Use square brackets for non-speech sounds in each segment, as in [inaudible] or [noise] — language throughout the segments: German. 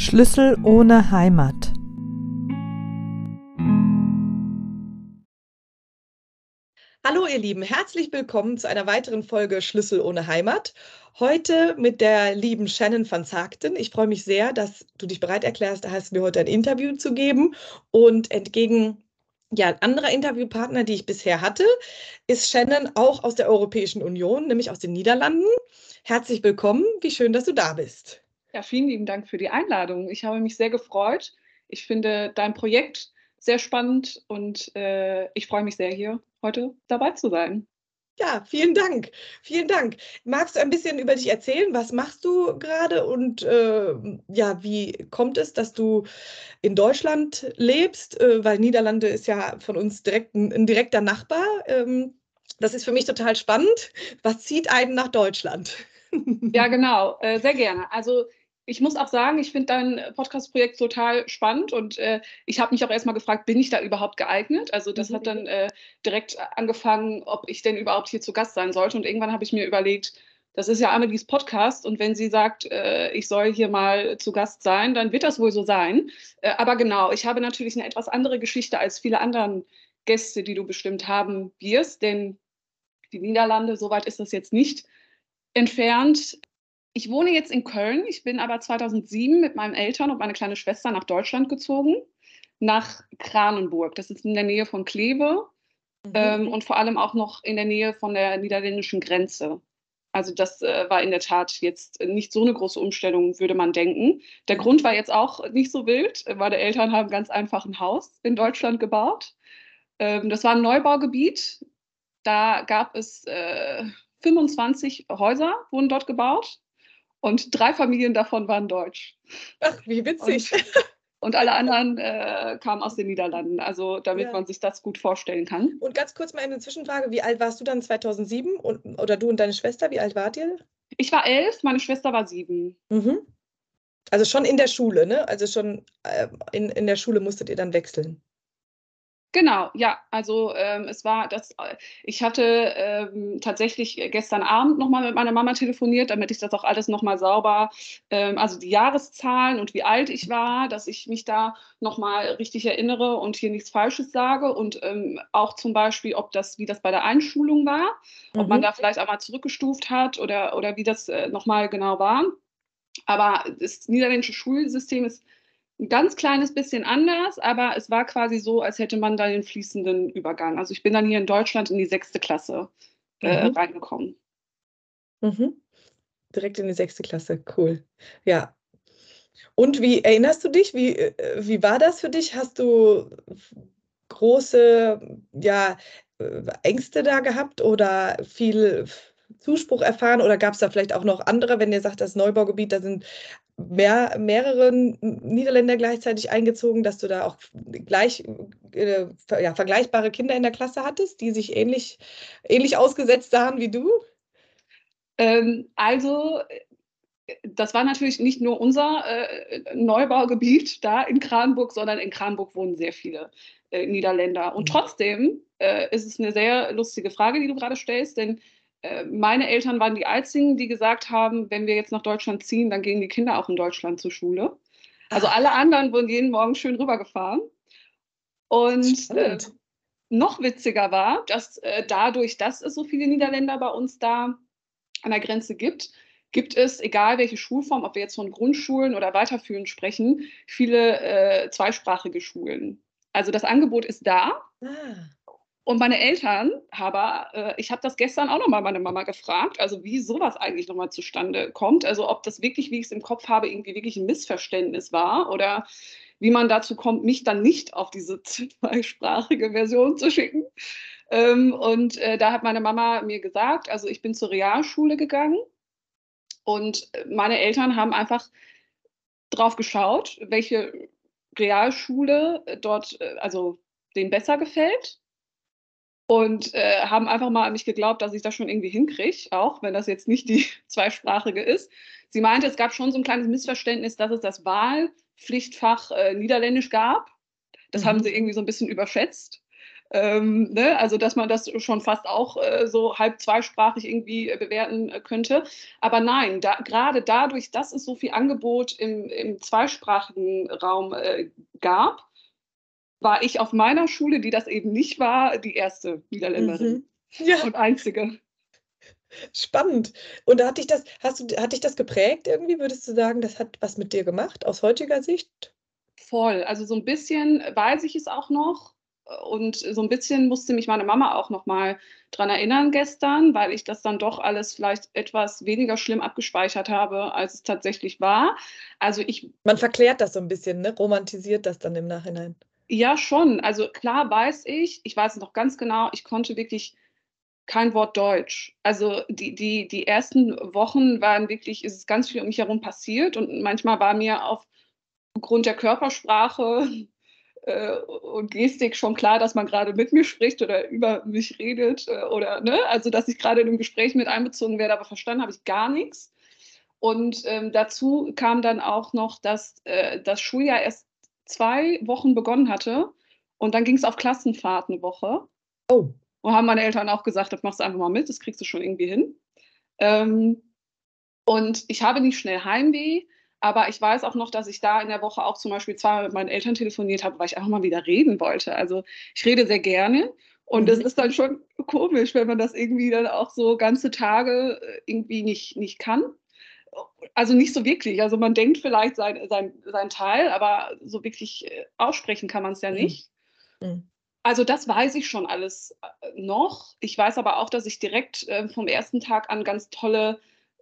Schlüssel ohne Heimat. Hallo ihr Lieben, herzlich willkommen zu einer weiteren Folge Schlüssel ohne Heimat. Heute mit der lieben Shannon van Zagten. Ich freue mich sehr, dass du dich bereit erklärst, hast mir heute ein Interview zu geben. Und entgegen ja, anderer Interviewpartner, die ich bisher hatte, ist Shannon auch aus der Europäischen Union, nämlich aus den Niederlanden. Herzlich willkommen, wie schön, dass du da bist. Ja, vielen lieben Dank für die Einladung. Ich habe mich sehr gefreut. Ich finde dein Projekt sehr spannend und äh, ich freue mich sehr, hier heute dabei zu sein. Ja, vielen Dank. Vielen Dank. Magst du ein bisschen über dich erzählen? Was machst du gerade und äh, ja, wie kommt es, dass du in Deutschland lebst? Äh, weil Niederlande ist ja von uns direkt ein, ein direkter Nachbar. Ähm, das ist für mich total spannend. Was zieht einen nach Deutschland? Ja, [laughs] genau, äh, sehr gerne. Also ich muss auch sagen, ich finde dein Podcast-Projekt total spannend und äh, ich habe mich auch erstmal gefragt, bin ich da überhaupt geeignet? Also das mhm. hat dann äh, direkt angefangen, ob ich denn überhaupt hier zu Gast sein sollte. Und irgendwann habe ich mir überlegt, das ist ja Amelies Podcast und wenn sie sagt, äh, ich soll hier mal zu Gast sein, dann wird das wohl so sein. Äh, aber genau, ich habe natürlich eine etwas andere Geschichte als viele anderen Gäste, die du bestimmt haben wirst, denn die Niederlande, soweit ist das jetzt nicht entfernt. Ich wohne jetzt in Köln. Ich bin aber 2007 mit meinen Eltern und meiner kleinen Schwester nach Deutschland gezogen, nach Kranenburg. Das ist in der Nähe von Kleve mhm. ähm, und vor allem auch noch in der Nähe von der niederländischen Grenze. Also das äh, war in der Tat jetzt nicht so eine große Umstellung, würde man denken. Der Grund war jetzt auch nicht so wild. Meine Eltern haben ganz einfach ein Haus in Deutschland gebaut. Ähm, das war ein Neubaugebiet. Da gab es äh, 25 Häuser, wurden dort gebaut. Und drei Familien davon waren deutsch. Ach, wie witzig. Und, und alle anderen äh, kamen aus den Niederlanden, also damit ja. man sich das gut vorstellen kann. Und ganz kurz mal eine Zwischenfrage, wie alt warst du dann 2007 und, oder du und deine Schwester, wie alt wart ihr? Ich war elf, meine Schwester war sieben. Mhm. Also schon in der Schule, ne? Also schon äh, in, in der Schule musstet ihr dann wechseln. Genau, ja, also ähm, es war das, äh, ich hatte ähm, tatsächlich gestern Abend nochmal mit meiner Mama telefoniert, damit ich das auch alles nochmal sauber, ähm, also die Jahreszahlen und wie alt ich war, dass ich mich da nochmal richtig erinnere und hier nichts Falsches sage und ähm, auch zum Beispiel, ob das, wie das bei der Einschulung war, mhm. ob man mhm. da vielleicht einmal zurückgestuft hat oder, oder wie das äh, nochmal genau war. Aber das niederländische Schulsystem ist ein ganz kleines bisschen anders, aber es war quasi so, als hätte man da den fließenden Übergang. Also ich bin dann hier in Deutschland in die sechste Klasse äh, mhm. reingekommen. Mhm. Direkt in die sechste Klasse, cool. Ja. Und wie erinnerst du dich? Wie, äh, wie war das für dich? Hast du große ja, äh, Ängste da gehabt oder viel Zuspruch erfahren oder gab es da vielleicht auch noch andere, wenn ihr sagt, das Neubaugebiet, da sind mehr, mehrere Niederländer gleichzeitig eingezogen, dass du da auch gleich äh, ja, vergleichbare Kinder in der Klasse hattest, die sich ähnlich, ähnlich ausgesetzt sahen wie du? Ähm, also das war natürlich nicht nur unser äh, Neubaugebiet da in Kranburg, sondern in Kranburg wohnen sehr viele äh, Niederländer. Und mhm. trotzdem äh, ist es eine sehr lustige Frage, die du gerade stellst, denn meine Eltern waren die einzigen, die gesagt haben, wenn wir jetzt nach Deutschland ziehen, dann gehen die Kinder auch in Deutschland zur Schule. Also alle anderen wurden jeden Morgen schön rübergefahren. Und äh, noch witziger war, dass äh, dadurch, dass es so viele Niederländer bei uns da an der Grenze gibt, gibt es, egal welche Schulform, ob wir jetzt von Grundschulen oder weiterführend sprechen, viele äh, zweisprachige Schulen. Also das Angebot ist da. Ah. Und meine Eltern aber, äh, ich habe das gestern auch nochmal meine Mama gefragt, also wie sowas eigentlich nochmal zustande kommt. Also ob das wirklich, wie ich es im Kopf habe, irgendwie wirklich ein Missverständnis war oder wie man dazu kommt, mich dann nicht auf diese [laughs] zweisprachige Version zu schicken. Ähm, und äh, da hat meine Mama mir gesagt, also ich bin zur Realschule gegangen und meine Eltern haben einfach drauf geschaut, welche Realschule dort, äh, also denen besser gefällt und äh, haben einfach mal an mich geglaubt, dass ich das schon irgendwie hinkriege, auch wenn das jetzt nicht die [laughs] zweisprachige ist. Sie meinte, es gab schon so ein kleines Missverständnis, dass es das Wahlpflichtfach äh, Niederländisch gab. Das mhm. haben sie irgendwie so ein bisschen überschätzt. Ähm, ne? Also, dass man das schon fast auch äh, so halb zweisprachig irgendwie äh, bewerten äh, könnte. Aber nein, da, gerade dadurch, dass es so viel Angebot im, im zweisprachigen Raum äh, gab, war ich auf meiner Schule, die das eben nicht war, die erste Niederländerin Mhm. Ja, und einzige. spannend. Und da hat dich das, hast du, hat dich das geprägt irgendwie? Würdest du sagen, das hat was mit dir gemacht aus heutiger Sicht? Voll. Also so ein bisschen weiß ich es auch noch. Und so ein bisschen musste mich meine Mama auch noch mal dran erinnern gestern, weil ich das dann doch alles vielleicht etwas weniger schlimm abgespeichert habe, als es tatsächlich war. Also ich Man verklärt das so ein bisschen, ne? Romantisiert das dann im Nachhinein. Ja, schon. Also klar weiß ich, ich weiß noch ganz genau, ich konnte wirklich kein Wort Deutsch. Also die, die, die ersten Wochen waren wirklich, ist es ganz viel um mich herum passiert und manchmal war mir aufgrund der Körpersprache [laughs] äh, und Gestik schon klar, dass man gerade mit mir spricht oder über mich redet äh, oder, ne, also dass ich gerade in einem Gespräch mit einbezogen werde, aber verstanden habe ich gar nichts. Und ähm, dazu kam dann auch noch, dass äh, das Schuljahr erst zwei Wochen begonnen hatte und dann ging es auf Klassenfahrt eine Woche. Oh. Und haben meine Eltern auch gesagt, das machst du einfach mal mit, das kriegst du schon irgendwie hin. Ähm, und ich habe nicht schnell Heimweh, aber ich weiß auch noch, dass ich da in der Woche auch zum Beispiel zweimal mit meinen Eltern telefoniert habe, weil ich einfach mal wieder reden wollte. Also ich rede sehr gerne. Und das Mhm. ist dann schon komisch, wenn man das irgendwie dann auch so ganze Tage äh, irgendwie nicht, nicht kann. Also nicht so wirklich. Also man denkt vielleicht sein, sein, sein Teil, aber so wirklich äh, aussprechen kann man es ja Mhm. nicht. Mhm. Also das weiß ich schon alles äh, noch. Ich weiß aber auch, dass ich direkt äh, vom ersten Tag an ganz tolle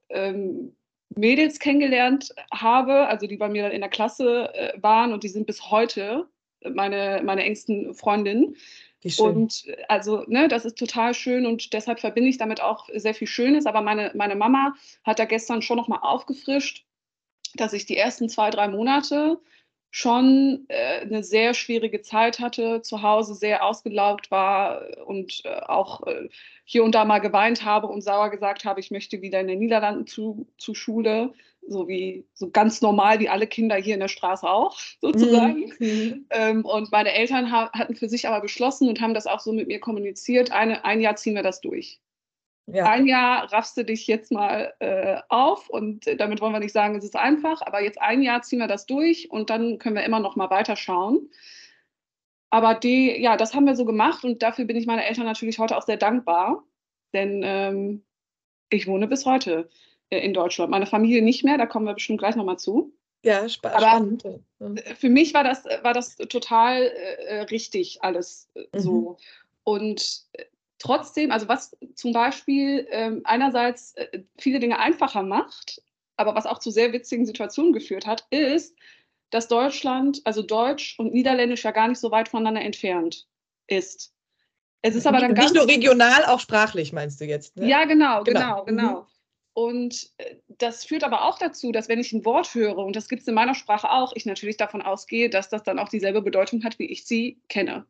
ähm, Mädels kennengelernt habe, also die bei mir dann in der Klasse äh, waren und die sind bis heute meine, meine engsten Freundinnen. Und äh, also, ne, das ist total schön und deshalb verbinde ich damit auch sehr viel Schönes. Aber meine, meine Mama hat da gestern schon nochmal aufgefrischt, dass ich die ersten zwei, drei Monate schon äh, eine sehr schwierige Zeit hatte, zu Hause sehr ausgelaugt war und äh, auch äh, hier und da mal geweint habe und sauer gesagt habe, ich möchte wieder in den Niederlanden zu, zu Schule, so wie so ganz normal wie alle Kinder hier in der Straße auch [laughs] sozusagen. Mhm. Ähm, und meine Eltern ha hatten für sich aber beschlossen und haben das auch so mit mir kommuniziert, eine, ein Jahr ziehen wir das durch. Ja. Ein Jahr raffst du dich jetzt mal äh, auf und äh, damit wollen wir nicht sagen, es ist einfach, aber jetzt ein Jahr ziehen wir das durch und dann können wir immer noch mal weiterschauen. Aber die, ja, das haben wir so gemacht und dafür bin ich meinen Eltern natürlich heute auch sehr dankbar, denn ähm, ich wohne bis heute in Deutschland. Meine Familie nicht mehr, da kommen wir bestimmt gleich noch mal zu. Ja, spa Aber- spannend. Mhm. Für mich war das, war das total äh, richtig alles äh, Mhm. so. Und äh, trotzdem, also was zum Beispiel ähm, einerseits äh, viele Dinge einfacher macht, aber was auch zu sehr witzigen Situationen geführt hat, ist, dass Deutschland, also Deutsch und Niederländisch ja gar nicht so weit voneinander entfernt ist. Es ist aber dann nicht ganz nur regional, auch sprachlich, meinst du jetzt? Ne? ja, genau, Genau. genau, genau. Und äh, das führt aber auch dazu, dass wenn ich ein Wort höre, und das gibt es in meiner Sprache auch, ich natürlich davon ausgehe, dass das dann auch dieselbe Bedeutung hat, wie ich sie kenne.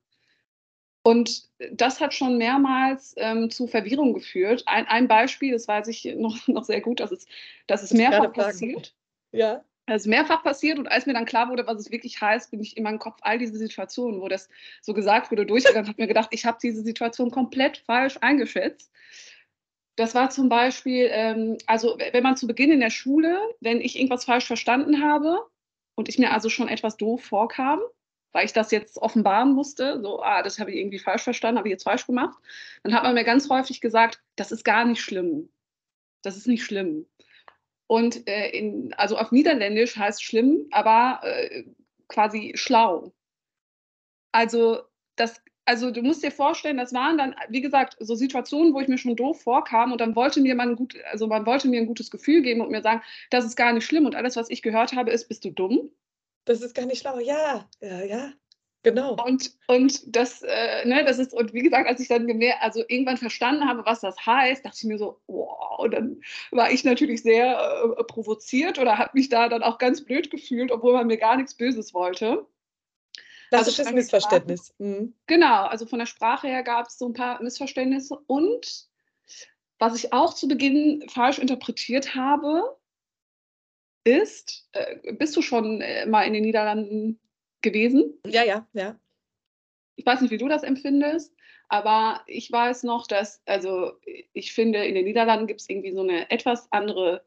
Und das hat schon mehrmals ähm, zu Verwirrung geführt. Ein, ein Beispiel, das weiß ich noch, [laughs] noch sehr gut, dass es, dass es ich mehrfach passiert. Ja. Es ist mehrfach passiert und als mir dann klar wurde, was es wirklich heißt, bin ich in meinem Kopf all diese Situationen, wo das so gesagt wurde, durchgegangen und habe mir gedacht, ich habe diese Situation komplett falsch eingeschätzt. Das war zum Beispiel, ähm, also wenn man zu Beginn in der Schule, wenn ich irgendwas falsch verstanden habe und ich mir also schon etwas doof vorkam, weil ich das jetzt offenbaren musste, so, ah, das habe ich irgendwie falsch verstanden, habe ich jetzt falsch gemacht, dann hat man mir ganz häufig gesagt, das ist gar nicht schlimm. Das ist nicht schlimm. Und äh, in, also auf Niederländisch heißt schlimm, aber äh, quasi schlau. Also das, also du musst dir vorstellen, das waren dann, wie gesagt, so Situationen, wo ich mir schon doof vorkam und dann wollte mir man gut, also man wollte mir ein gutes Gefühl geben und mir sagen, das ist gar nicht schlimm und alles, was ich gehört habe, ist, bist du dumm? Das ist gar nicht schlau. Ja, ja, ja. Genau. Und, und das, äh, ne, das ist, und wie gesagt, als ich dann gemerkt, also irgendwann verstanden habe, was das heißt, dachte ich mir so, wow, und dann war ich natürlich sehr äh, provoziert oder habe mich da dann auch ganz blöd gefühlt, obwohl man mir gar nichts Böses wollte. Klassisches also- Missverständnis. Mhm. Genau, also von der Sprache her gab es so ein paar Missverständnisse. Und was ich auch zu Beginn falsch interpretiert habe, ist, äh, bist du schon äh, mal in den Niederlanden gewesen? Ja, ja, ja. ich weiß nicht, wie du das empfindest, aber ich weiß noch, dass, also ich finde, in den Niederlanden gibt es irgendwie so eine etwas andere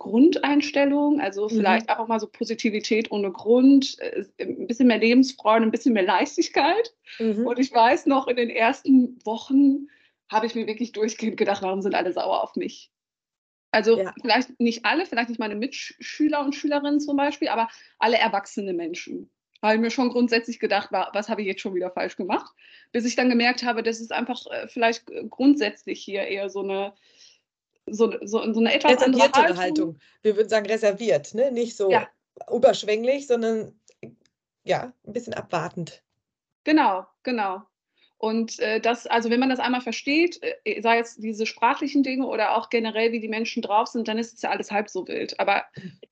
Grundeinstellung, also mhm. vielleicht mhm. auch mal so Positivität ohne Grund, äh, ein bisschen mehr Lebensfreude, ein bisschen mehr Leichtigkeit. Mhm. Und ich weiß noch, in den ersten Wochen habe ich mir wirklich durchgehend gedacht, warum sind alle sauer auf mich? Also ja. vielleicht nicht alle, vielleicht nicht meine Mitschüler und Schülerinnen zum Beispiel, aber alle erwachsene Menschen. Habe ich mir schon grundsätzlich gedacht, was habe ich jetzt schon wieder falsch gemacht? Bis ich dann gemerkt habe, dass es einfach äh, vielleicht grundsätzlich hier eher so eine so, so, so eine etwas andere Haltung. Haltung. Wir würden sagen reserviert, ne? nicht so ja. überschwänglich, sondern ja, ein bisschen abwartend. Genau, genau. Und äh, das, also wenn man das einmal versteht, äh, sei es diese sprachlichen Dinge oder auch generell, wie die Menschen drauf sind, dann ist es ja alles halb so wild. Aber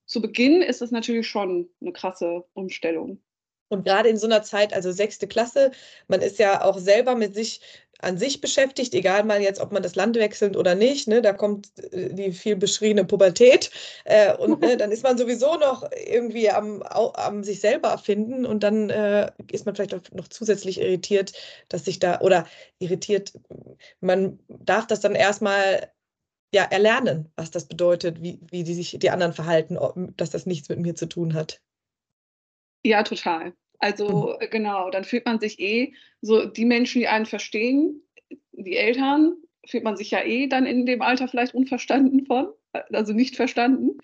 zu Beginn ist es natürlich schon eine krasse Umstellung. Und gerade in so einer Zeit, also sechste Klasse, man ist ja auch selber mit sich an sich beschäftigt, egal mal jetzt, ob man das Land wechselt oder nicht. Ne, da kommt äh, die viel beschriebene Pubertät äh, und ne, dann ist man sowieso noch irgendwie am, am sich selber finden und dann äh, ist man vielleicht noch zusätzlich irritiert, dass sich da oder irritiert, man darf das dann erstmal ja erlernen, was das bedeutet, wie, wie die sich die anderen verhalten, dass das nichts mit mir zu tun hat. Ja, total. Also mhm. genau, dann fühlt man sich eh so, die Menschen, die einen verstehen, die Eltern, fühlt man sich ja eh dann in dem Alter vielleicht unverstanden von, also nicht verstanden.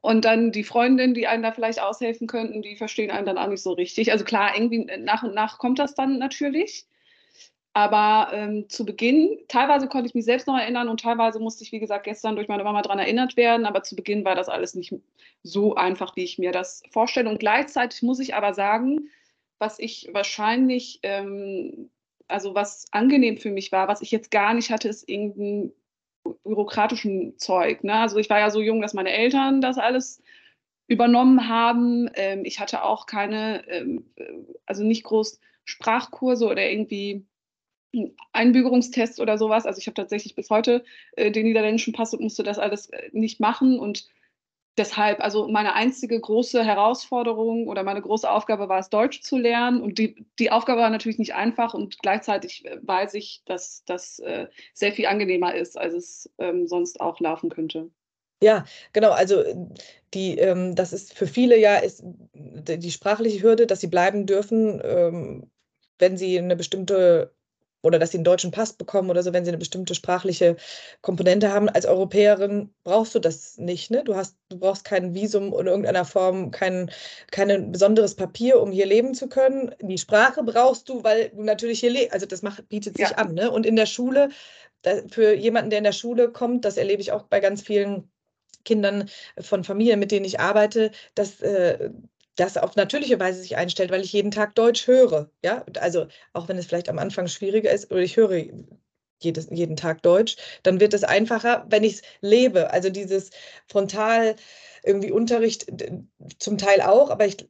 Und dann die Freundinnen, die einen da vielleicht aushelfen könnten, die verstehen einen dann auch nicht so richtig. Also klar, irgendwie nach und nach kommt das dann natürlich. Aber ähm, zu Beginn, teilweise konnte ich mich selbst noch erinnern und teilweise musste ich, wie gesagt, gestern durch meine Mama daran erinnert werden. Aber zu Beginn war das alles nicht so einfach, wie ich mir das vorstelle. Und gleichzeitig muss ich aber sagen, was ich wahrscheinlich, ähm, also was angenehm für mich war, was ich jetzt gar nicht hatte, ist irgendein bürokratischen Zeug. Ne? Also ich war ja so jung, dass meine Eltern das alles übernommen haben. Ähm, ich hatte auch keine, ähm, also nicht groß Sprachkurse oder irgendwie Einbürgerungstests oder sowas. Also ich habe tatsächlich bis heute äh, den niederländischen Pass und musste das alles äh, nicht machen. Und deshalb, also meine einzige große Herausforderung oder meine große Aufgabe war es, Deutsch zu lernen. Und die, die Aufgabe war natürlich nicht einfach und gleichzeitig äh, weiß ich, dass das äh, sehr viel angenehmer ist, als es ähm, sonst auch laufen könnte. Ja, genau. Also die, ähm, das ist für viele ja ist die sprachliche Hürde, dass sie bleiben dürfen, ähm, wenn sie eine bestimmte oder dass sie einen deutschen Pass bekommen oder so, wenn sie eine bestimmte sprachliche Komponente haben. Als Europäerin brauchst du das nicht. Ne? Du, hast, du brauchst kein Visum in irgendeiner Form, kein, kein besonderes Papier, um hier leben zu können. Die Sprache brauchst du, weil du natürlich hier lebst. Also das macht, bietet sich ja. an. Ne? Und in der Schule, da, für jemanden, der in der Schule kommt, das erlebe ich auch bei ganz vielen Kindern von Familien, mit denen ich arbeite, dass äh, das auf natürliche Weise sich einstellt, weil ich jeden Tag Deutsch höre. Ja, also auch wenn es vielleicht am Anfang schwieriger ist, oder ich höre jedes, jeden Tag Deutsch, dann wird es einfacher, wenn ich es lebe. Also dieses frontal irgendwie Unterricht zum Teil auch, aber ich,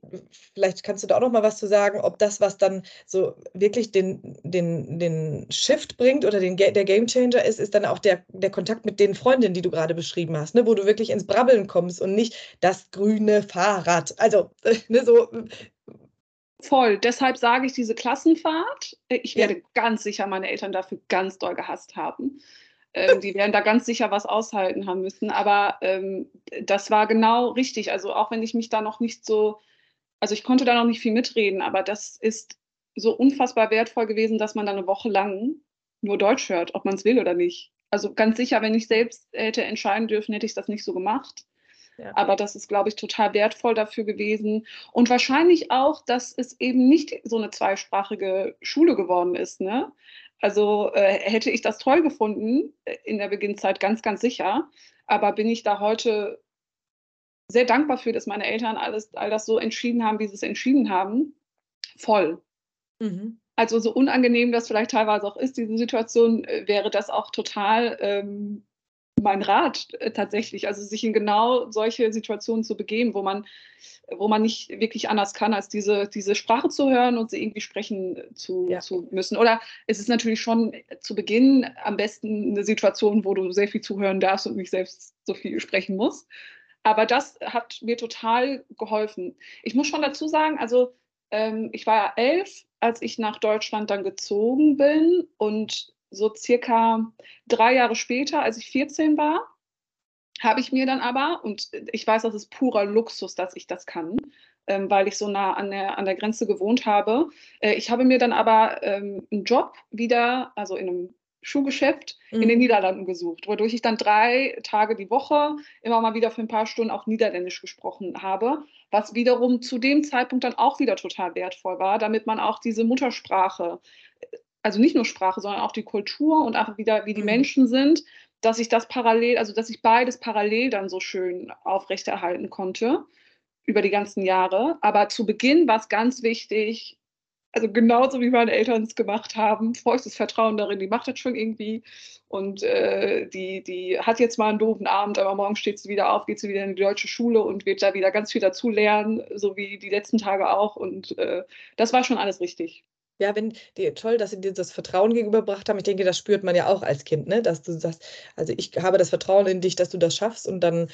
vielleicht kannst du da auch noch mal was zu sagen, ob das, was dann so wirklich den, den, den Shift bringt oder den, der Gamechanger ist, ist dann auch der, der Kontakt mit den Freundinnen, die du gerade beschrieben hast, ne, wo du wirklich ins Brabbeln kommst und nicht das grüne Fahrrad. Also [laughs] ne, so Voll. Deshalb sage ich diese Klassenfahrt. Ich werde ja. ganz sicher meine Eltern dafür ganz doll gehasst haben. Ähm, die werden da ganz sicher was aushalten haben müssen. Aber ähm, das war genau richtig. Also auch wenn ich mich da noch nicht so, also ich konnte da noch nicht viel mitreden, aber das ist so unfassbar wertvoll gewesen, dass man da eine Woche lang nur Deutsch hört, ob man es will oder nicht. Also ganz sicher, wenn ich selbst hätte entscheiden dürfen, hätte ich das nicht so gemacht. Ja. Aber das ist, glaube ich, total wertvoll dafür gewesen. Und wahrscheinlich auch, dass es eben nicht so eine zweisprachige Schule geworden ist. Ne? Also äh, hätte ich das toll gefunden äh, in der Beginnzeit, ganz, ganz sicher. Aber bin ich da heute sehr dankbar für, dass meine Eltern alles, all das so entschieden haben, wie sie es entschieden haben. Voll. Mhm. Also so unangenehm das vielleicht teilweise auch ist, diese Situation, äh, wäre das auch total ähm, mein Rat äh, tatsächlich. Also sich in genau solche Situationen zu begeben, wo man wo man nicht wirklich anders kann, als diese, diese Sprache zu hören und sie irgendwie sprechen zu, ja. zu müssen. Oder es ist natürlich schon zu Beginn am besten eine Situation, wo du sehr viel zuhören darfst und nicht selbst so viel sprechen musst. Aber das hat mir total geholfen. Ich muss schon dazu sagen, also ähm, ich war ja elf, als ich nach Deutschland dann gezogen bin und so circa drei Jahre später, als ich 14 war, habe ich mir dann aber, und ich weiß, das ist purer Luxus, dass ich das kann, ähm, weil ich so nah an der, an der Grenze gewohnt habe. Äh, ich habe mir dann aber ähm, einen Job wieder, also in einem Schuhgeschäft mhm. in den mhm. Niederlanden gesucht, wodurch ich dann drei Tage die Woche immer mal wieder für ein paar Stunden auch Niederländisch gesprochen habe, was wiederum zu dem Zeitpunkt dann auch wieder total wertvoll war, damit man auch diese Muttersprache, also nicht nur Sprache, sondern auch die Kultur und einfach wieder, wie die mhm. Menschen sind, dass ich das parallel, also dass ich beides parallel dann so schön aufrechterhalten konnte über die ganzen Jahre. Aber zu Beginn war es ganz wichtig, also genauso wie meine Eltern es gemacht haben, vollstes Vertrauen darin, die macht das schon irgendwie. Und äh, die, die hat jetzt mal einen doofen Abend, aber morgen steht sie wieder auf, geht sie wieder in die deutsche Schule und wird da wieder ganz viel dazu lernen, so wie die letzten Tage auch. Und äh, das war schon alles richtig. Ja, wenn die, toll, dass sie dir das Vertrauen gegenüberbracht haben. Ich denke, das spürt man ja auch als Kind, ne? Dass du sagst, also ich habe das Vertrauen in dich, dass du das schaffst und dann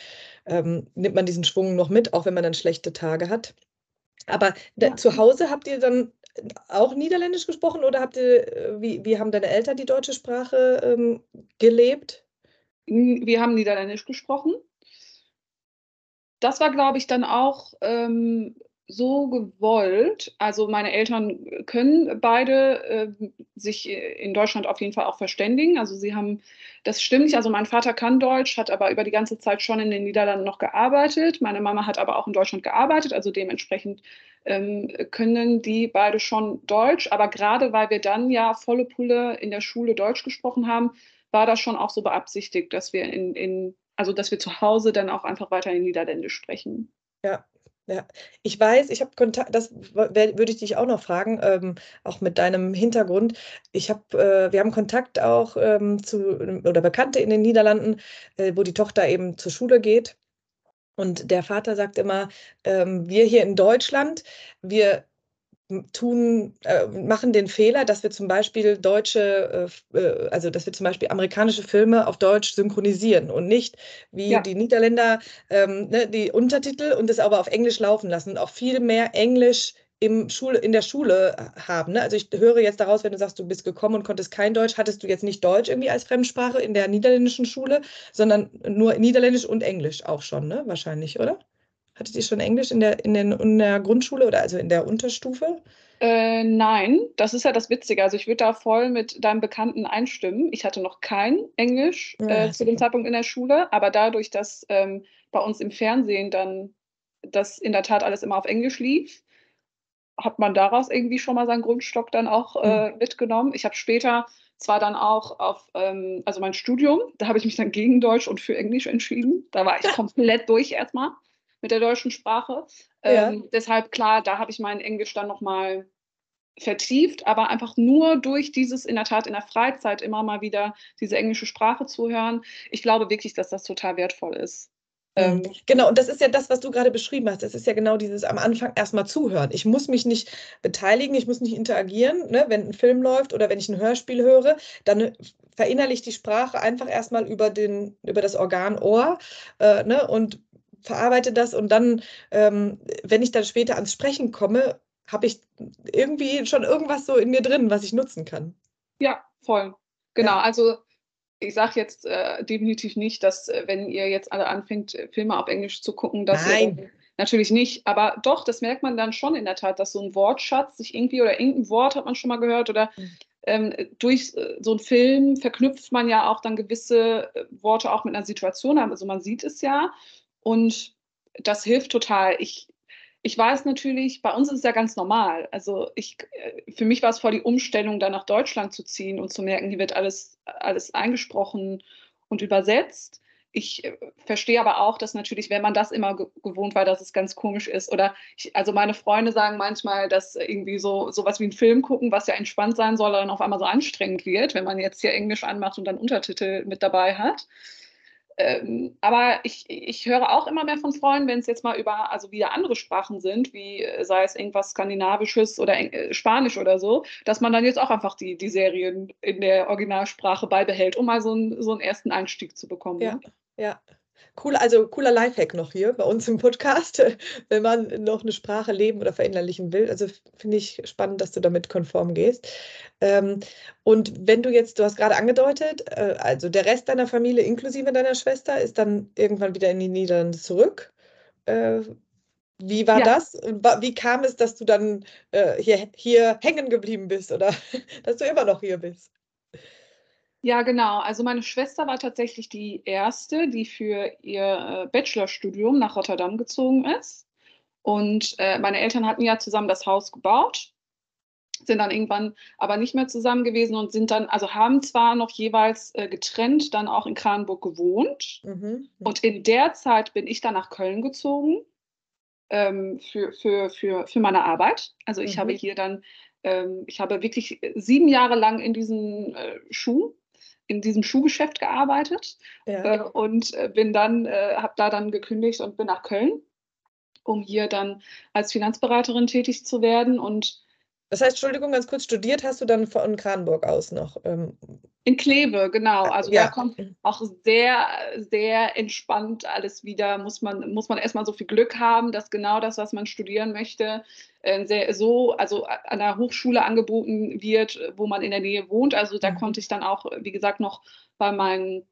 ähm, nimmt man diesen Schwung noch mit, auch wenn man dann schlechte Tage hat. Aber da, zu Hause habt ihr dann auch Niederländisch gesprochen oder habt ihr, äh, wie, wie haben deine Eltern die deutsche Sprache ähm, gelebt? Wir haben Niederländisch gesprochen. Das war, glaube ich, dann auch ähm, so gewollt. Also meine Eltern können beide äh, sich in Deutschland auf jeden Fall auch verständigen. Also sie haben, das stimmt nicht. Also mein Vater kann Deutsch, hat aber über die ganze Zeit schon in den Niederlanden noch gearbeitet. Meine Mama hat aber auch in Deutschland gearbeitet. Also dementsprechend ähm, können die beide schon Deutsch. Aber gerade weil wir dann ja volle Pulle in der Schule Deutsch gesprochen haben, war das schon auch so beabsichtigt, dass wir in, in also dass wir zu Hause dann auch einfach weiter in Niederländisch sprechen. Ja, ja, ich weiß, ich habe Kontakt, das würde ich dich auch noch fragen, ähm, auch mit deinem Hintergrund. Ich habe, äh, wir haben Kontakt auch ähm, zu oder Bekannte in den Niederlanden, äh, wo die Tochter eben zur Schule geht. Und der Vater sagt immer, ähm, wir hier in Deutschland, wir tun, äh, machen den Fehler, dass wir zum Beispiel deutsche, äh, äh, also dass wir zum Beispiel amerikanische Filme auf Deutsch synchronisieren und nicht wie ja. die Niederländer ähm, ne, die Untertitel und es aber auf Englisch laufen lassen und auch viel mehr Englisch im Schule, in der Schule haben. Ne? Also ich höre jetzt daraus, wenn du sagst, du bist gekommen und konntest kein Deutsch, hattest du jetzt nicht Deutsch irgendwie als Fremdsprache in der niederländischen Schule, sondern nur Niederländisch und Englisch auch schon, ne? Wahrscheinlich, oder? Hattet ihr schon Englisch in der, in, den, in der Grundschule oder also in der Unterstufe? Äh, nein, das ist ja das Witzige. Also ich würde da voll mit deinem Bekannten einstimmen. Ich hatte noch kein Englisch ja, äh, zu dem Zeitpunkt in der Schule, aber dadurch, dass ähm, bei uns im Fernsehen dann das in der Tat alles immer auf Englisch lief, hat man daraus irgendwie schon mal seinen Grundstock dann auch äh, mhm. mitgenommen. Ich habe später zwar dann auch auf, ähm, also mein Studium, da habe ich mich dann gegen Deutsch und für Englisch entschieden. Da war ich [laughs] komplett durch erstmal mit der deutschen Sprache. Ja. Ähm, deshalb klar, da habe ich mein Englisch dann nochmal vertieft, aber einfach nur durch dieses in der Tat in der Freizeit immer mal wieder diese englische Sprache zu hören. Ich glaube wirklich, dass das total wertvoll ist. Ähm, mhm. genau, und das ist ja das, was du gerade beschrieben hast. Das ist ja genau dieses am Anfang erstmal zuhören. Ich muss mich nicht beteiligen, ich muss nicht interagieren. Ne? Wenn ein Film läuft oder wenn ich ein Hörspiel höre, dann verinnerliche ich die Sprache einfach erstmal über, den, über das Organ Ohr äh, ne? und verarbeite das und dann, ähm, wenn ich dann später ans Sprechen komme, habe ich irgendwie schon irgendwas so in mir drin, was ich nutzen kann. Ja, voll. Genau, ja. also ich sage jetzt äh, definitiv nicht, dass äh, wenn ihr jetzt alle anfängt, äh, Filme auf Englisch zu gucken, dass Nein. ihr natürlich nicht, aber doch, das merkt man dann schon in der Tat, dass so ein Wortschatz sich irgendwie oder irgendein Wort hat man schon mal gehört oder mhm. ähm, durch äh, so einen Film verknüpft man ja auch dann gewisse Worte auch mit einer Situation. Also man sieht es ja und das hilft total. Ich, ich weiß natürlich, bei uns ist es ja ganz normal. Also ich, äh, für mich war es vor die Umstellung, da nach Deutschland zu ziehen und zu merken, hier wird alles, alles eingesprochen und übersetzt. Ich äh, verstehe aber auch, dass natürlich, wenn man das immer gewohnt war, dass es ganz komisch ist. Oder ich, also meine Freunde sagen manchmal, dass irgendwie so sowas wie ein Film gucken, was ja entspannt sein soll, dann auf einmal so anstrengend wird, wenn man jetzt hier Englisch anmacht und dann Untertitel mit dabei hat. Ähm, aber ich, ich höre auch immer mehr von Freunden, wenn es jetzt mal über, also wieder andere Sprachen sind, wie äh, sei es irgendwas Skandinavisches oder äh, Spanisch oder so, dass man dann jetzt auch einfach die, die Serien in der Originalsprache beibehält, um mal so, ein, so einen ersten Einstieg zu bekommen. Ja, ne? ja. Cool, also cooler Lifehack noch hier bei uns im Podcast, [laughs] wenn man noch eine Sprache leben oder verinnerlichen will. Also finde ich spannend, dass du damit konform gehst. Ähm, und wenn du jetzt, du hast gerade angedeutet, äh, also der Rest deiner Familie inklusive deiner Schwester ist dann irgendwann wieder in die Niederlande zurück. Äh, wie war Ja. das? Wie kam es, dass du dann äh, hier, hier hängen geblieben bist oder [laughs] dass du immer noch hier bist? Ja, genau. Also meine Schwester war tatsächlich die erste, die für ihr äh, Bachelorstudium nach Rotterdam gezogen ist. Und äh, meine Eltern hatten ja zusammen das Haus gebaut, sind dann irgendwann aber nicht mehr zusammen gewesen und sind dann, also haben zwar noch jeweils äh, getrennt dann auch in Kranenburg gewohnt. Mhm. Und in der Zeit bin ich dann nach Köln gezogen ähm, für, für, für, für meine Arbeit. Also ich Mhm. habe hier dann, ähm, ich habe wirklich sieben Jahre lang in diesem äh, Schuh, in diesem Schuhgeschäft gearbeitet Ja. äh, und äh, bin dann, äh, habe da dann gekündigt und bin nach Köln, um hier dann als Finanzberaterin tätig zu werden und Das heißt, Entschuldigung, ganz kurz, studiert hast du dann von Kranenburg aus noch? Ähm, in Kleve, genau. Also ja. da kommt auch sehr, sehr entspannt alles wieder. Muss man, muss man erstmal so viel Glück haben, dass genau das, was man studieren möchte, äh, sehr, so, also an der Hochschule angeboten wird, wo man in der Nähe wohnt. Also da Mhm. konnte ich dann auch, wie gesagt, noch bei meinen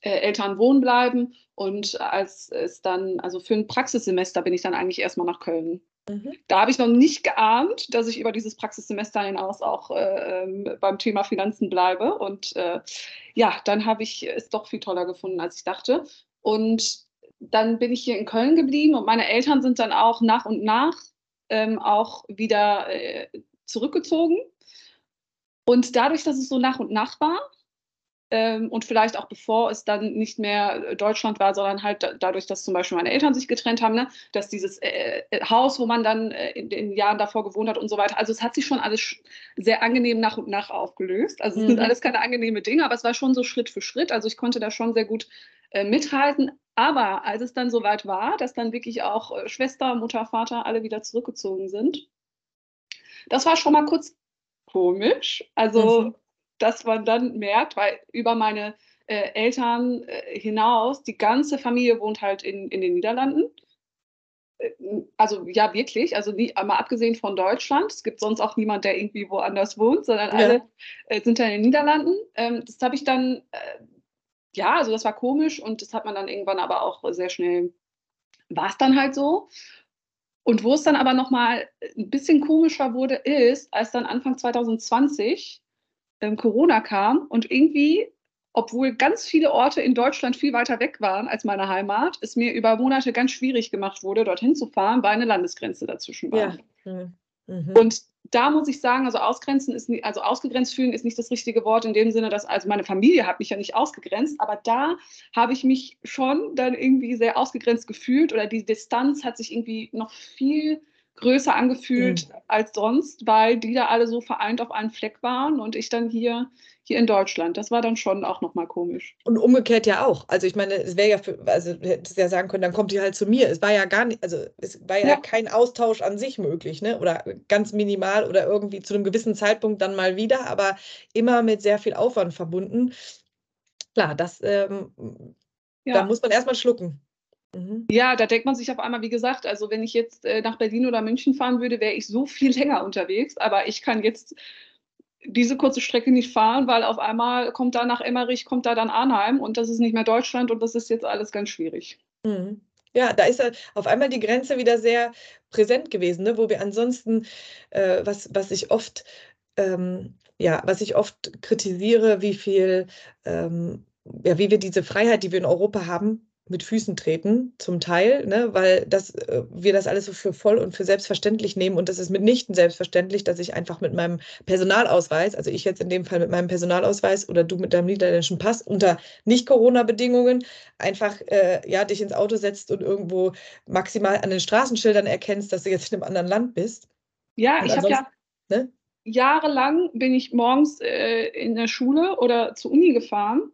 äh, Eltern wohnen bleiben. Und als es dann, also für ein Praxissemester bin ich dann eigentlich erstmal nach Köln. Mhm. Da habe ich noch nicht geahnt, dass ich über dieses Praxissemester hinaus auch äh, beim Thema Finanzen bleibe. Und äh, ja, dann habe ich es doch viel toller gefunden, als ich dachte. Und dann bin ich hier in Köln geblieben und meine Eltern sind dann auch nach und nach ähm, auch wieder äh, zurückgezogen. Und dadurch, dass es so nach und nach war, und vielleicht auch bevor es dann nicht mehr äh, Deutschland war, sondern halt da, dadurch, dass zum Beispiel meine Eltern sich getrennt haben, ne, dass dieses äh, äh, Haus, wo man dann äh, in den Jahren davor gewohnt hat und so weiter, also es hat sich schon alles sehr angenehm nach und nach aufgelöst. Also es sind Mhm. alles keine angenehme Dinge, aber es war schon so Schritt für Schritt. Also ich konnte da schon sehr gut äh, mithalten. Aber als es dann soweit war, dass dann wirklich auch Schwester, Mutter, Vater alle wieder zurückgezogen sind, das war schon mal kurz komisch. Also Mhm. Dass man dann merkt, weil über meine äh, Eltern äh, hinaus, die ganze Familie wohnt halt in, in den Niederlanden. Äh, Also ja, wirklich. Also nie, mal abgesehen von Deutschland. Es gibt sonst auch niemand, der irgendwie woanders wohnt, sondern Ja. alle äh, sind da in den Niederlanden. Ähm, das habe ich dann, äh, ja, also das war komisch und das hat man dann irgendwann aber auch sehr schnell, war es dann halt so. Und wo es dann aber nochmal ein bisschen komischer wurde, ist, als dann Anfang 2020 ähm, Corona kam und irgendwie, obwohl ganz viele Orte in Deutschland viel weiter weg waren als meine Heimat, es mir über Monate ganz schwierig gemacht wurde, dorthin zu fahren, weil eine Landesgrenze dazwischen war. Ja. Mhm. Mhm. Und da muss ich sagen, also ausgrenzen ist also ausgegrenzt fühlen ist nicht das richtige Wort in dem Sinne, dass also meine Familie hat mich ja nicht ausgegrenzt, aber da habe ich mich schon dann irgendwie sehr ausgegrenzt gefühlt oder die Distanz hat sich irgendwie noch viel größer angefühlt als sonst, weil die da alle so vereint auf einen Fleck waren und ich dann hier hier in Deutschland. Das war dann schon auch noch mal komisch. Und umgekehrt ja auch. Also ich meine, es wäre ja für, also du hättest ja sagen können, dann kommt die halt zu mir. Es war ja gar nicht, also es war ja, Ja. kein Austausch an sich möglich, ne? Oder ganz minimal oder irgendwie zu einem gewissen Zeitpunkt dann mal wieder, aber immer mit sehr viel Aufwand verbunden. Klar, das, ähm, da Ja. muss man erstmal schlucken. Mhm. Ja, da denkt man sich auf einmal, wie gesagt, also wenn ich jetzt äh, nach Berlin oder München fahren würde, wäre ich so viel [laughs] länger unterwegs. Aber ich kann jetzt diese kurze Strecke nicht fahren, weil auf einmal kommt da nach Emmerich, kommt da dann Arnheim und das ist nicht mehr Deutschland und das ist jetzt alles ganz schwierig. Mhm. Ja, da ist auf einmal die Grenze wieder sehr präsent gewesen, ne? wo wir ansonsten, äh, was, was ich oft, ähm, ja, was ich oft kritisiere, wie viel, ähm, ja, wie wir diese Freiheit, die wir in Europa haben, mit Füßen treten, zum Teil, ne? weil das, äh, wir das alles so für voll und für selbstverständlich nehmen und das ist mitnichten selbstverständlich, dass ich einfach mit meinem Personalausweis, also ich jetzt in dem Fall mit meinem Personalausweis oder du mit deinem niederländischen Pass unter Nicht-Corona-Bedingungen einfach äh, ja, dich ins Auto setzt und irgendwo maximal an den Straßenschildern erkennst, dass du jetzt in einem anderen Land bist. Ja, Und ich habe ja ne? jahrelang bin ich morgens äh, in der Schule oder zur Uni gefahren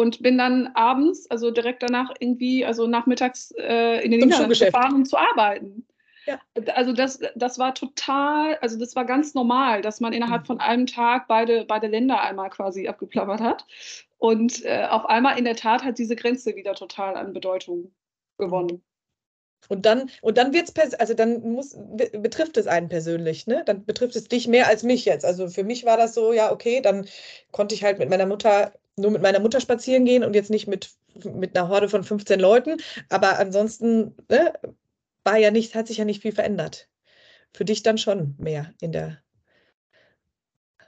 und bin dann abends, also direkt danach irgendwie, also nachmittags äh, in den Niederlanden gefahren, um zu arbeiten. Ja. Also das, das war total, also das war ganz normal, dass man innerhalb mhm. von einem Tag beide, beide Länder einmal quasi abgeplappert hat. Und äh, auf einmal in der Tat hat diese Grenze wieder total an Bedeutung gewonnen. Und dann, und dann wird's also dann muss, betrifft es einen persönlich, ne? Dann betrifft es dich mehr als mich jetzt. Also für mich war das so, ja, okay, dann konnte ich halt mit meiner Mutter, nur mit meiner Mutter spazieren gehen und jetzt nicht mit, mit einer Horde von 15 Leuten. Aber ansonsten ne, war ja nicht, hat sich ja nicht viel verändert. Für dich dann schon mehr in der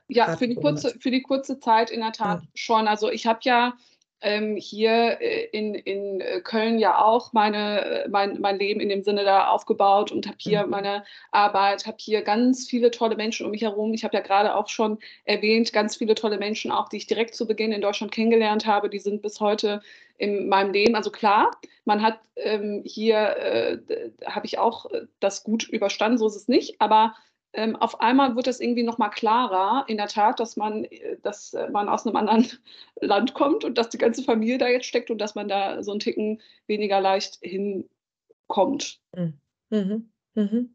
ja, für die, kurze, für die kurze Zeit in der Tat ja. schon. Also ich habe ja ähm, hier äh, in, in äh, Köln ja auch meine, äh, mein, mein Leben in dem Sinne da aufgebaut und habe hier mhm. meine Arbeit, habe hier ganz viele tolle Menschen um mich herum. Ich habe ja gerade auch schon erwähnt, ganz viele tolle Menschen, auch die ich direkt zu Beginn in Deutschland kennengelernt habe, die sind bis heute in meinem Leben. Also klar, man hat ähm, hier, äh, habe ich auch das gut überstanden, so ist es nicht, aber ähm, auf einmal wird es irgendwie noch mal klarer, in der Tat, dass man, äh, dass äh, man aus einem anderen [laughs] Land kommt und dass die ganze Familie da jetzt steckt und dass man da so einen Ticken weniger leicht hinkommt. Mhm. Mhm. mhm.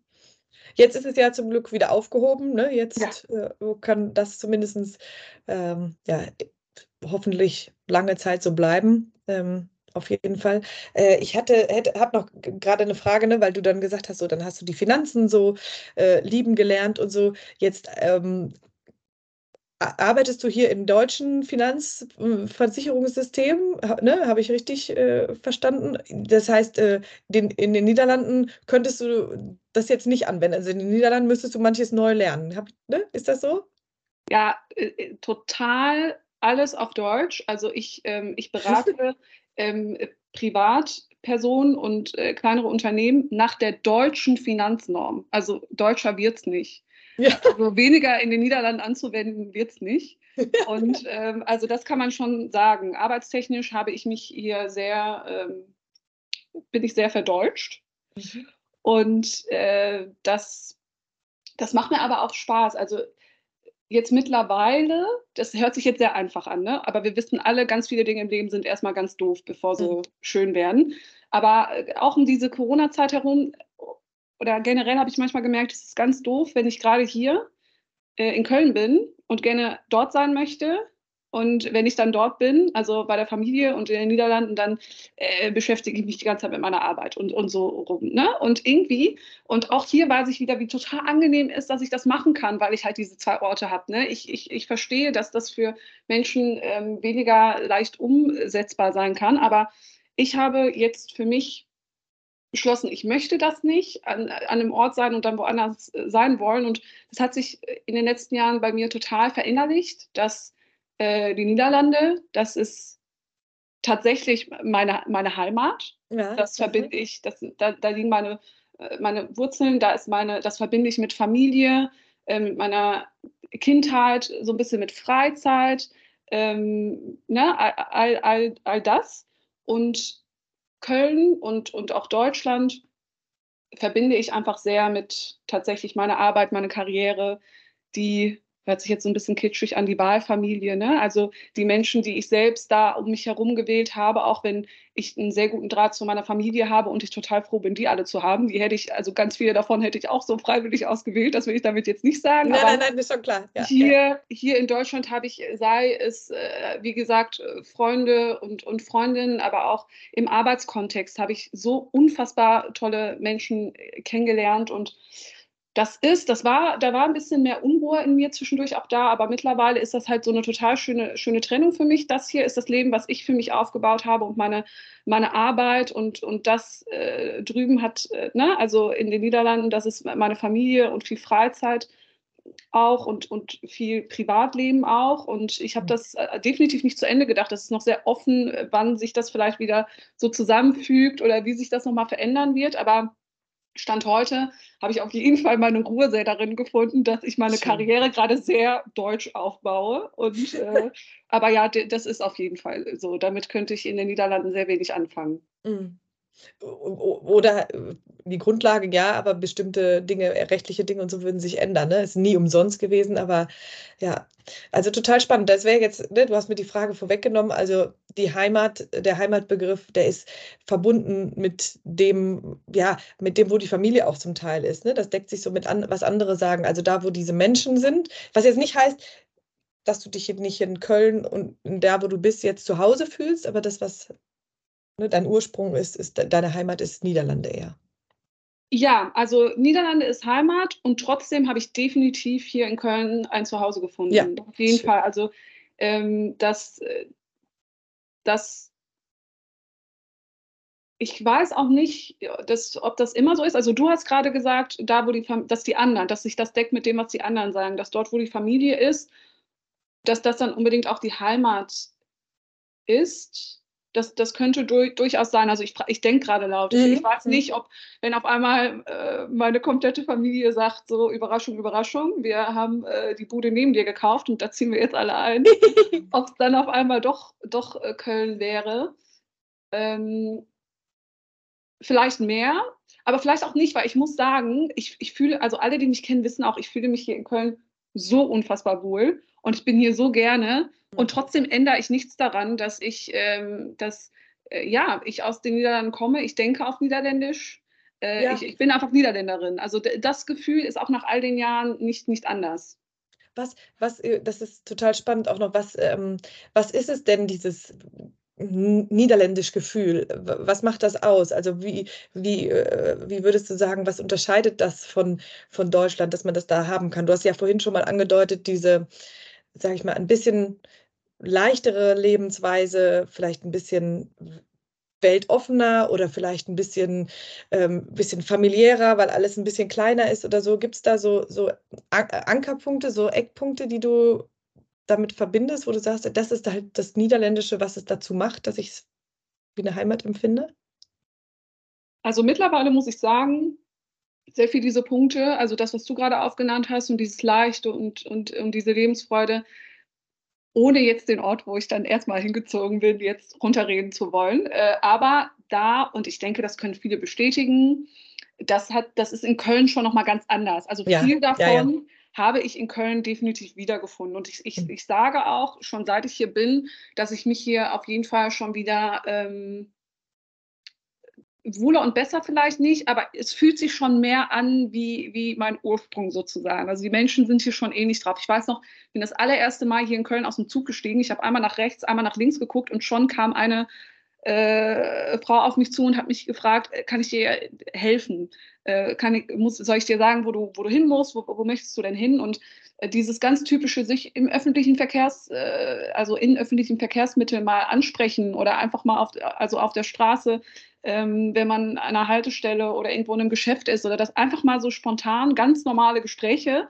Jetzt ist es ja zum Glück wieder aufgehoben. Ne? Jetzt ja. äh, kann das zumindest ähm, ja, hoffentlich lange Zeit so bleiben. Ähm, auf jeden Fall. Äh, ich hatte, habe noch gerade eine Frage, ne, weil du dann gesagt hast, so, dann hast du die Finanzen so äh, lieben gelernt und so. Jetzt ähm, arbeitest du hier im deutschen Finanzversicherungssystem, ne, habe ich richtig äh, verstanden? Das heißt, äh, den, in den Niederlanden könntest du das jetzt nicht anwenden. Also in den Niederlanden müsstest du manches neu lernen. Hab, ne? Ist das so? Ja, äh, äh, total alles auf Deutsch. Also ich, ähm, ich [laughs] berate ähm, Privatpersonen und äh, kleinere Unternehmen nach der deutschen Finanznorm. Also deutscher wird es nicht. Ja. Also weniger in den Niederlanden anzuwenden wird es nicht. [laughs] Und ähm, also das kann man schon sagen. Arbeitstechnisch habe ich mich hier sehr, ähm, bin ich sehr verdeutscht. Mhm. Und äh, das, das macht mir aber auch Spaß. Also jetzt mittlerweile, das hört sich jetzt sehr einfach an, ne? aber wir wissen alle, ganz viele Dinge im Leben sind erstmal ganz doof, bevor sie mhm. schön werden. Aber äh, auch um diese Corona-Zeit herum oder generell habe ich manchmal gemerkt, es ist ganz doof, wenn ich gerade hier äh, in Köln bin und gerne dort sein möchte und wenn ich dann dort bin, also bei der Familie und in den Niederlanden, dann äh, beschäftige ich mich die ganze Zeit mit meiner Arbeit und, und so rum. Ne? Und irgendwie, und auch hier weiß ich wieder, wie total angenehm ist, dass ich das machen kann, weil ich halt diese zwei Orte habe. Ne? Ich, ich, ich verstehe, dass das für Menschen ähm, weniger leicht umsetzbar sein kann, aber ich habe jetzt für mich beschlossen, ich möchte das nicht an, an einem Ort sein und dann woanders äh, sein wollen. Und das hat sich in den letzten Jahren bei mir total verinnerlicht, dass äh, die Niederlande. Das ist tatsächlich meine, meine Heimat. Ja, das verbinde ich, das, da, da liegen meine, äh, meine Wurzeln, da ist meine, das verbinde ich mit Familie, äh, mit meiner Kindheit, so ein bisschen mit Freizeit, ähm, ne, all, all, all das. Und Köln und, und auch Deutschland verbinde ich einfach sehr mit tatsächlich meiner Arbeit, meiner Karriere, die hört sich jetzt so ein bisschen kitschig an, die Wahlfamilie. Ne? Also die Menschen, die ich selbst da um mich herum gewählt habe, auch wenn ich einen sehr guten Draht zu meiner Familie habe und ich total froh bin, die alle zu haben. Die hätte ich, also ganz viele davon hätte ich auch so freiwillig ausgewählt, das will ich damit jetzt nicht sagen. Nein, nein, nein, ist schon klar. Ja, hier, ja. hier in Deutschland habe ich, sei es, äh, wie gesagt, Freunde und, und Freundinnen, aber auch im Arbeitskontext habe ich so unfassbar tolle Menschen äh, kennengelernt und das ist, das war, da war ein bisschen mehr Unruhe in mir zwischendurch auch da, aber mittlerweile ist das halt so eine total schöne, schöne Trennung für mich. Das hier ist das Leben, was ich für mich aufgebaut habe und meine, meine Arbeit und, und das äh, drüben hat, äh, ne, also in den Niederlanden, das ist meine Familie und viel Freizeit auch und, und viel Privatleben auch. Und ich habe mhm. das äh, definitiv nicht zu Ende gedacht. Das ist noch sehr offen, wann sich das vielleicht wieder so zusammenfügt oder wie sich das nochmal verändern wird. Aber Stand heute habe ich auf jeden Fall meine Ruhe sehr darin gefunden, dass ich meine Schön. Karriere gerade sehr deutsch aufbaue. Und, äh, [laughs] aber ja, das ist auf jeden Fall so. Damit könnte ich in den Niederlanden sehr wenig anfangen. Mhm. Oder äh, die Grundlage ja, aber bestimmte Dinge, äh, rechtliche Dinge und so würden sich ändern. Ne? Ist nie umsonst gewesen, aber ja, also total spannend. Das wäre jetzt, ne, du hast mir die Frage vorweggenommen, also die Heimat, der Heimatbegriff, der ist verbunden mit dem, ja, mit dem, wo die Familie auch zum Teil ist. Ne? Das deckt sich so mit an, was andere sagen. Also da, wo diese Menschen sind, was jetzt nicht heißt, dass du dich nicht in Köln und da, wo du bist, jetzt zu Hause fühlst, aber das, was ne, dein Ursprung ist, ist, deine Heimat ist Niederlande eher. Ja, also Niederlande ist Heimat und trotzdem habe ich definitiv hier in Köln ein Zuhause gefunden. Ja, Auf jeden schön. Fall. Also ähm, das, äh, das, ich weiß auch nicht, dass, ob das immer so ist. Also du hast gerade gesagt, da wo die, dass die anderen, dass sich das deckt mit dem, was die anderen sagen, dass dort, wo die Familie ist, dass das dann unbedingt auch die Heimat ist. Das, das könnte durch, durchaus sein. Also ich, ich denke gerade laut. Mhm. Ich weiß nicht, ob, wenn auf einmal äh, meine komplette Familie sagt, so Überraschung, Überraschung, wir haben äh, die Bude neben dir gekauft und da ziehen wir jetzt alle ein, [laughs] ob es dann auf einmal doch, doch äh, Köln wäre. Ähm, vielleicht mehr, aber vielleicht auch nicht, weil ich muss sagen, ich, ich fühle, also alle, die mich kennen, wissen auch, ich fühle mich hier in Köln so unfassbar wohl und ich bin hier so gerne und trotzdem ändere ich nichts daran, dass ich, ähm, dass, äh, ja, ich aus den Niederlanden komme, ich denke auf Niederländisch, äh, ja. ich, ich, bin einfach Niederländerin. Also das Gefühl ist auch nach all den Jahren nicht, nicht anders. Was, was, äh, das ist total spannend auch noch, was, ähm, was ist es denn, dieses niederländisch Gefühl? Was macht das aus? Also wie, wie, äh, wie würdest du sagen, was unterscheidet das von, von Deutschland, dass man das da haben kann? Du hast ja vorhin schon mal angedeutet, diese, sage ich mal, ein bisschen leichtere Lebensweise, vielleicht ein bisschen weltoffener oder vielleicht ein bisschen, ähm, bisschen familiärer, weil alles ein bisschen kleiner ist oder so. Gibt es da so, so Ankerpunkte, so Eckpunkte, die du damit verbindest, wo du sagst, das ist halt das Niederländische, was es dazu macht, dass ich es wie eine Heimat empfinde? Also mittlerweile muss ich sagen, sehr viel diese Punkte, also das, was du gerade aufgenannt hast und dieses Leichte und, und, und diese Lebensfreude, ohne jetzt den Ort, wo ich dann erstmal hingezogen bin, jetzt runterreden zu wollen. Äh, aber da, und ich denke, das können viele bestätigen, das, hat, das ist in Köln schon nochmal ganz anders. Also ja, viel davon ja, ja. habe ich in Köln definitiv wiedergefunden. Und ich, ich, hm. ich sage auch, schon seit ich hier bin, dass ich mich hier auf jeden Fall schon wieder ähm, wohler und besser vielleicht nicht, aber es fühlt sich schon mehr an wie, wie mein Ursprung sozusagen. Also die Menschen sind hier schon ähnlich drauf. Ich weiß noch, ich bin das allererste Mal hier in Köln aus dem Zug gestiegen. Ich habe einmal nach rechts, einmal nach links geguckt und schon kam eine äh, Frau auf mich zu und hat mich gefragt, äh, kann ich dir helfen? Äh, kann ich, muss, soll ich dir sagen, wo du, wo du hin musst? Wo, wo möchtest du denn hin? Und äh, dieses ganz typische sich im öffentlichen Verkehrs, äh, also in öffentlichen Verkehrsmitteln mal ansprechen oder einfach mal auf, also auf der Straße ähm, wenn man an einer Haltestelle oder irgendwo in einem Geschäft ist oder dass einfach mal so spontan ganz normale Gespräche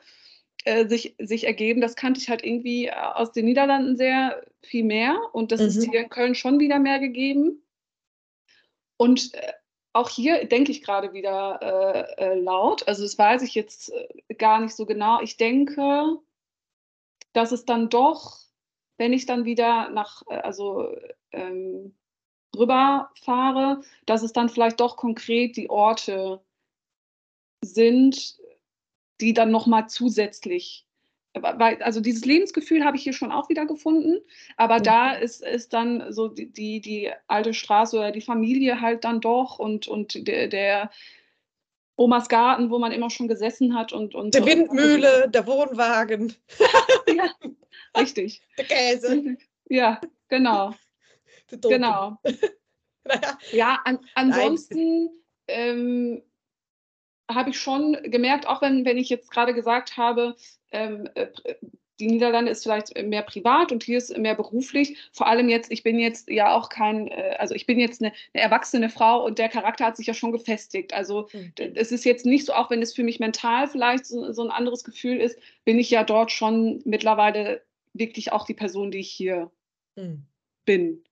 äh, sich, sich ergeben. Das kannte ich halt irgendwie äh, aus den Niederlanden sehr viel mehr und das mhm. ist hier in Köln schon wieder mehr gegeben. Und äh, auch hier denke ich gerade wieder äh, äh, laut, also das weiß ich jetzt gar nicht so genau. Ich denke, dass es dann doch, wenn ich dann wieder nach, also ähm, rüberfahre, dass es dann vielleicht doch konkret die Orte sind, die dann nochmal zusätzlich weil, also dieses Lebensgefühl habe ich hier schon auch wieder gefunden, aber mhm. da ist, ist dann so die, die, die, alte Straße oder die Familie halt dann doch und, und der, der Omas Garten, wo man immer schon gesessen hat und. und der Windmühle, und, der Wohnwagen. [laughs] ja, richtig. Der Käse. Ja, genau. Genau. [laughs] naja. Ja, an, ansonsten ähm, habe ich schon gemerkt, auch wenn, wenn ich jetzt gerade gesagt habe, ähm, äh, die Niederlande ist vielleicht mehr privat und hier ist mehr beruflich. Vor allem jetzt, ich bin jetzt ja auch kein, äh, also ich bin jetzt eine, eine, erwachsene Frau und der Charakter hat sich ja schon gefestigt. Also mhm. es ist jetzt nicht so, auch wenn es für mich mental vielleicht so, so, ein anderes Gefühl ist, bin ich ja dort schon mittlerweile wirklich auch die Person, die ich hier mhm. bin.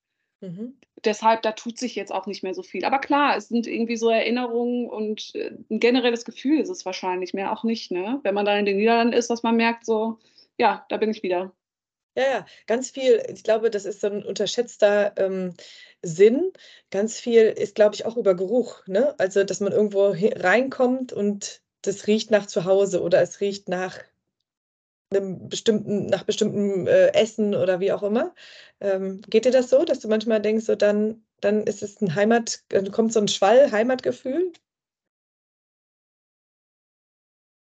Mhm. Deshalb, da tut sich jetzt auch nicht mehr so viel. Aber klar, es sind irgendwie so Erinnerungen und äh, ein generelles Gefühl ist es wahrscheinlich mehr auch nicht, ne? Wenn man dann in den Niederlanden ist, dass man merkt, so, ja, da bin ich wieder. Ja, ja, ganz viel. Ich glaube, das ist so ein unterschätzter, ähm, Sinn. Ganz viel ist, glaube ich, auch über Geruch. Ne? Also, dass man irgendwo reinkommt und das riecht nach zu Hause oder es riecht nach einem bestimmten, nach bestimmtem äh, Essen oder wie auch immer. Ähm, geht dir das so, dass du manchmal denkst, so dann, dann ist es ein Heimat, dann kommt so ein Schwall Heimatgefühl?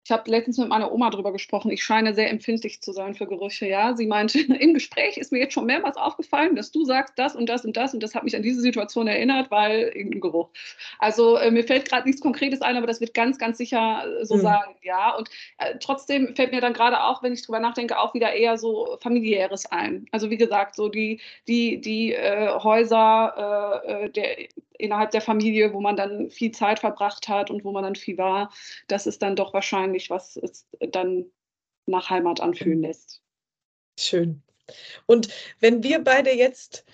Ich habe letztens mit meiner Oma darüber gesprochen. Ich scheine sehr empfindlich zu sein für Gerüche. Ja, sie meinte, [laughs] im Gespräch ist mir jetzt schon mehrmals aufgefallen, dass du sagst das und das und das und das hat mich an diese Situation erinnert, weil irgendein Geruch. Also äh, mir fällt gerade nichts Konkretes ein, aber das wird ganz, ganz sicher äh, so mhm. sein. Ja, und äh, trotzdem fällt mir dann gerade auch, wenn ich drüber nachdenke, auch wieder eher so familiäres ein. Also wie gesagt, so die die die äh, Häuser äh, äh, der innerhalb der Familie, wo man dann viel Zeit verbracht hat und wo man dann viel war, das ist dann doch wahrscheinlich, was es dann nach Heimat anfühlen lässt. Schön. Und wenn wir beide jetzt,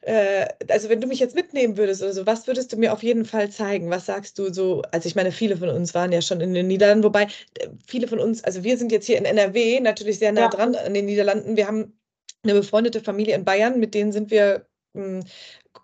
äh, also wenn du mich jetzt mitnehmen würdest oder so, was würdest du mir auf jeden Fall zeigen? Was sagst du so? Also ich meine, viele von uns waren ja schon in den Niederlanden, wobei äh, viele von uns, also wir sind jetzt hier in NRW natürlich sehr nah ja. dran an den Niederlanden. Wir haben eine befreundete Familie in Bayern, mit denen sind wir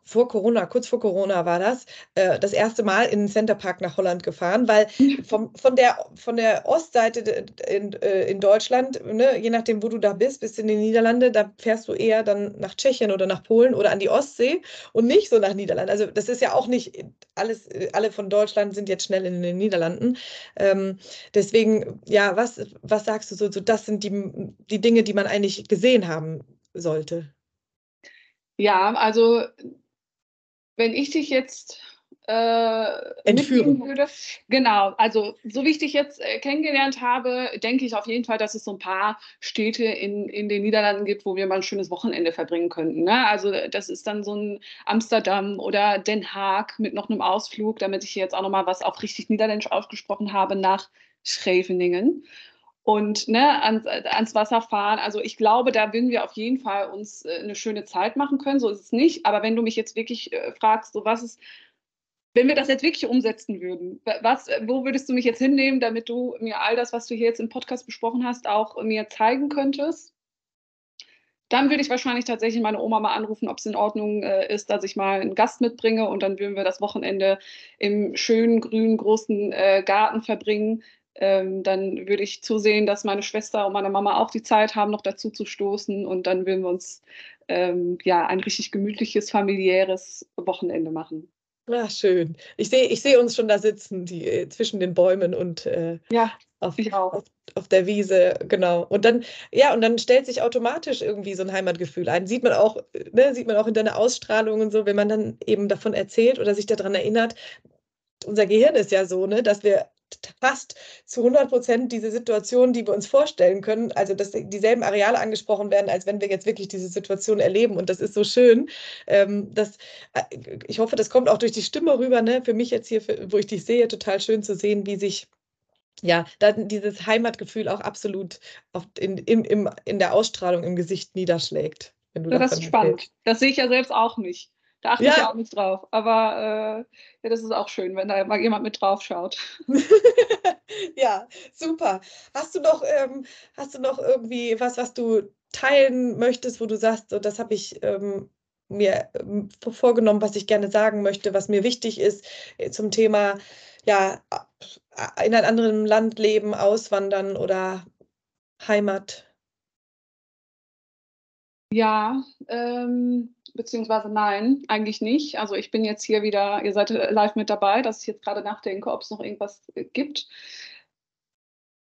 vor Corona, kurz vor Corona war das, äh, das erste Mal in den Centerpark nach Holland gefahren, weil vom, von, der, von der Ostseite in, äh, in Deutschland, ne, je nachdem, wo du da bist, bist in den Niederlanden, da fährst du eher dann nach Tschechien oder nach Polen oder an die Ostsee und nicht so nach Niederlanden. Also das ist ja auch nicht alles, alle von Deutschland sind jetzt schnell in den Niederlanden. Ähm, deswegen, ja, was, was sagst du so, so, das sind die, die Dinge, die man eigentlich gesehen haben sollte? Ja, also wenn ich dich jetzt äh, entführen würde. Genau, also so wie ich dich jetzt äh, kennengelernt habe, denke ich auf jeden Fall, dass es so ein paar Städte in, in den Niederlanden gibt, wo wir mal ein schönes Wochenende verbringen könnten. Ne? Also das ist dann so ein Amsterdam oder Den Haag mit noch einem Ausflug, damit ich hier jetzt auch nochmal was auf richtig Niederländisch ausgesprochen habe, nach Scheveningen und ne, ans, ans, Wasser fahren. Also ich glaube, da würden wir auf jeden Fall uns äh, eine schöne Zeit machen können. So ist es nicht. Aber wenn du mich jetzt wirklich äh, fragst, so was ist, wenn wir das jetzt wirklich umsetzen würden, was, wo würdest du mich jetzt hinnehmen, damit du mir all das, was du hier jetzt im Podcast besprochen hast, auch mir zeigen könntest? Dann würde ich wahrscheinlich tatsächlich meine Oma mal anrufen, ob es in Ordnung äh, ist, dass ich mal einen Gast mitbringe und dann würden wir das Wochenende im schönen, grünen, großen äh, Garten verbringen ähm, dann würde ich zusehen, dass meine Schwester und meine Mama auch die Zeit haben, noch dazu zu stoßen. Und dann würden wir uns ähm, ja ein richtig gemütliches, familiäres Wochenende machen. Ja, schön. Ich sehe ich seh uns schon da sitzen, die, äh, zwischen den Bäumen und äh, ja, auf, auf, auf, der Wiese, genau. Und dann, ja, und dann stellt sich automatisch irgendwie so ein Heimatgefühl ein. Sieht man auch, ne, sieht man auch in deiner Ausstrahlung und so, wenn man dann eben davon erzählt oder sich daran erinnert. Unser Gehirn ist ja so, ne, dass wir fast zu 100 Prozent diese Situation, die wir uns vorstellen können, also dass dieselben Areale angesprochen werden, als wenn wir jetzt wirklich diese Situation erleben. Und das ist so schön. Ähm, dass, äh, ich hoffe, das kommt auch durch die Stimme rüber. Ne? Für mich jetzt hier, wo ich dich sehe, total schön zu sehen, wie sich ja, dieses Heimatgefühl auch absolut in, in, in, der Ausstrahlung im Gesicht niederschlägt. das ist spannend. Das sehe ich ja selbst auch nicht. Da achte ja. ich ja auch nicht drauf. Aber äh, ja, das ist auch schön, wenn da mal jemand mit drauf schaut. [laughs] ja, super. Hast du noch, ähm, hast du noch irgendwie was, was du teilen möchtest, wo du sagst, so, das habe ich ähm, mir ähm, vorgenommen, was ich gerne sagen möchte, was mir wichtig ist äh, zum Thema, ja, in einem anderen Land leben, auswandern oder Heimat? Ja, ähm, beziehungsweise nein, eigentlich nicht. Also ich bin jetzt hier wieder, ihr seid live mit dabei, dass ich jetzt gerade nachdenke, ob es noch irgendwas gibt.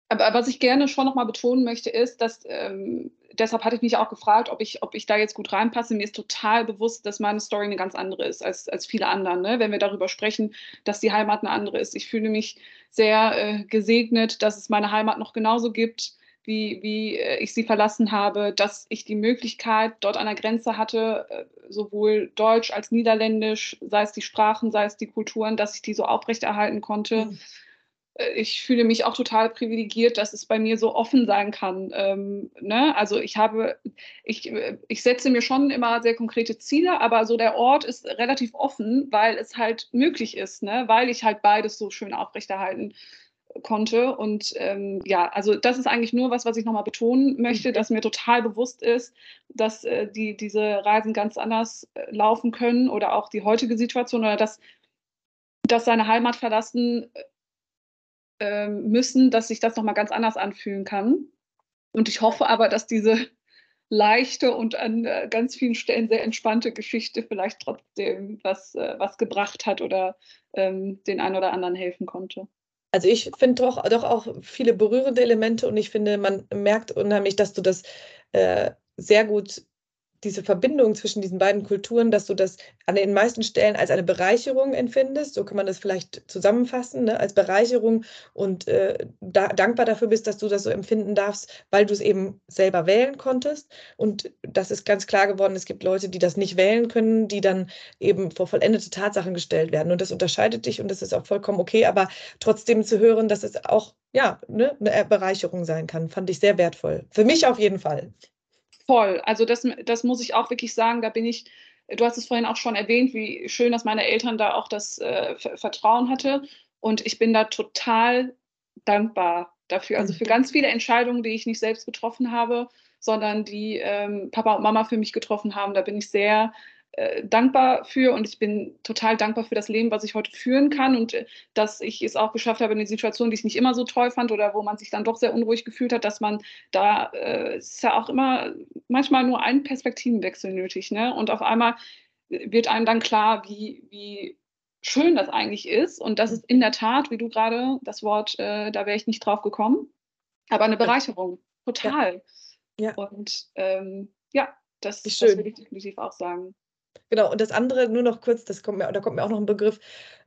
Aber was ich gerne schon nochmal betonen möchte, ist, dass ähm, deshalb hatte ich mich auch gefragt, ob ich, ob ich da jetzt gut reinpasse. Mir ist total bewusst, dass meine Story eine ganz andere ist als, als viele anderen. Ne? Wenn wir darüber sprechen, dass die Heimat eine andere ist. Ich fühle mich sehr äh, gesegnet, dass es meine Heimat noch genauso gibt wie, wie äh, ich sie verlassen habe, dass ich die Möglichkeit dort an der Grenze hatte, äh, sowohl Deutsch als Niederländisch, sei es die Sprachen, sei es die Kulturen, dass ich die so aufrechterhalten konnte. Mhm. Ich fühle mich auch total privilegiert, dass es bei mir so offen sein kann. Ähm, ne? Also ich habe, ich, ich setze mir schon immer sehr konkrete Ziele, aber so der Ort ist relativ offen, weil es halt möglich ist, ne? weil ich halt beides so schön aufrechterhalten konnte. Und ähm, ja, also das ist eigentlich nur was, was ich nochmal betonen möchte, mhm. dass mir total bewusst ist, dass äh, die, diese Reisen ganz anders äh, laufen können oder auch die heutige Situation oder dass, dass seine Heimat verlassen äh, müssen, dass sich das nochmal ganz anders anfühlen kann. Und ich hoffe aber, dass diese leichte und an äh, ganz vielen Stellen sehr entspannte Geschichte vielleicht trotzdem was, äh, was gebracht hat oder ähm, den einen oder anderen helfen konnte. Also ich finde doch, doch auch viele berührende Elemente und ich finde, man merkt unheimlich, dass du das äh, sehr gut diese Verbindung zwischen diesen beiden Kulturen, dass du das an den meisten Stellen als eine Bereicherung empfindest, so kann man das vielleicht zusammenfassen, ne? als Bereicherung und äh, da, dankbar dafür bist, dass du das so empfinden darfst, weil du es eben selber wählen konntest. Und das ist ganz klar geworden, es gibt Leute, die das nicht wählen können, die dann eben vor vollendete Tatsachen gestellt werden. Und das unterscheidet dich und das ist auch vollkommen okay, aber trotzdem zu hören, dass es auch ja, ne, eine Bereicherung sein kann, fand ich sehr wertvoll. Für mich auf jeden Fall voll. Also das, das muss ich auch wirklich sagen, da bin ich, du hast es vorhin auch schon erwähnt, wie schön, dass meine Eltern da auch das äh, Vertrauen hatte. Und ich bin da total dankbar dafür. Also für ganz viele Entscheidungen, die ich nicht selbst getroffen habe, sondern die ähm, Papa und Mama für mich getroffen haben. Da bin ich sehr äh, dankbar für und ich bin total dankbar für das Leben, was ich heute führen kann und äh, dass ich es auch geschafft habe, in eine Situation, die ich nicht immer so toll fand oder wo man sich dann doch sehr unruhig gefühlt hat, dass man da, äh, ist ja auch immer manchmal nur einen Perspektivenwechsel nötig. Ne? Und auf einmal wird einem dann klar, wie, wie schön das eigentlich ist und das ist in der Tat, wie du gerade das Wort, äh, da wäre ich nicht drauf gekommen, aber eine Bereicherung, total. Ja. ja. Und ähm, ja, das, das will ich definitiv auch sagen. Genau, und das andere nur noch kurz, das kommt mir, da kommt mir auch noch ein Begriff,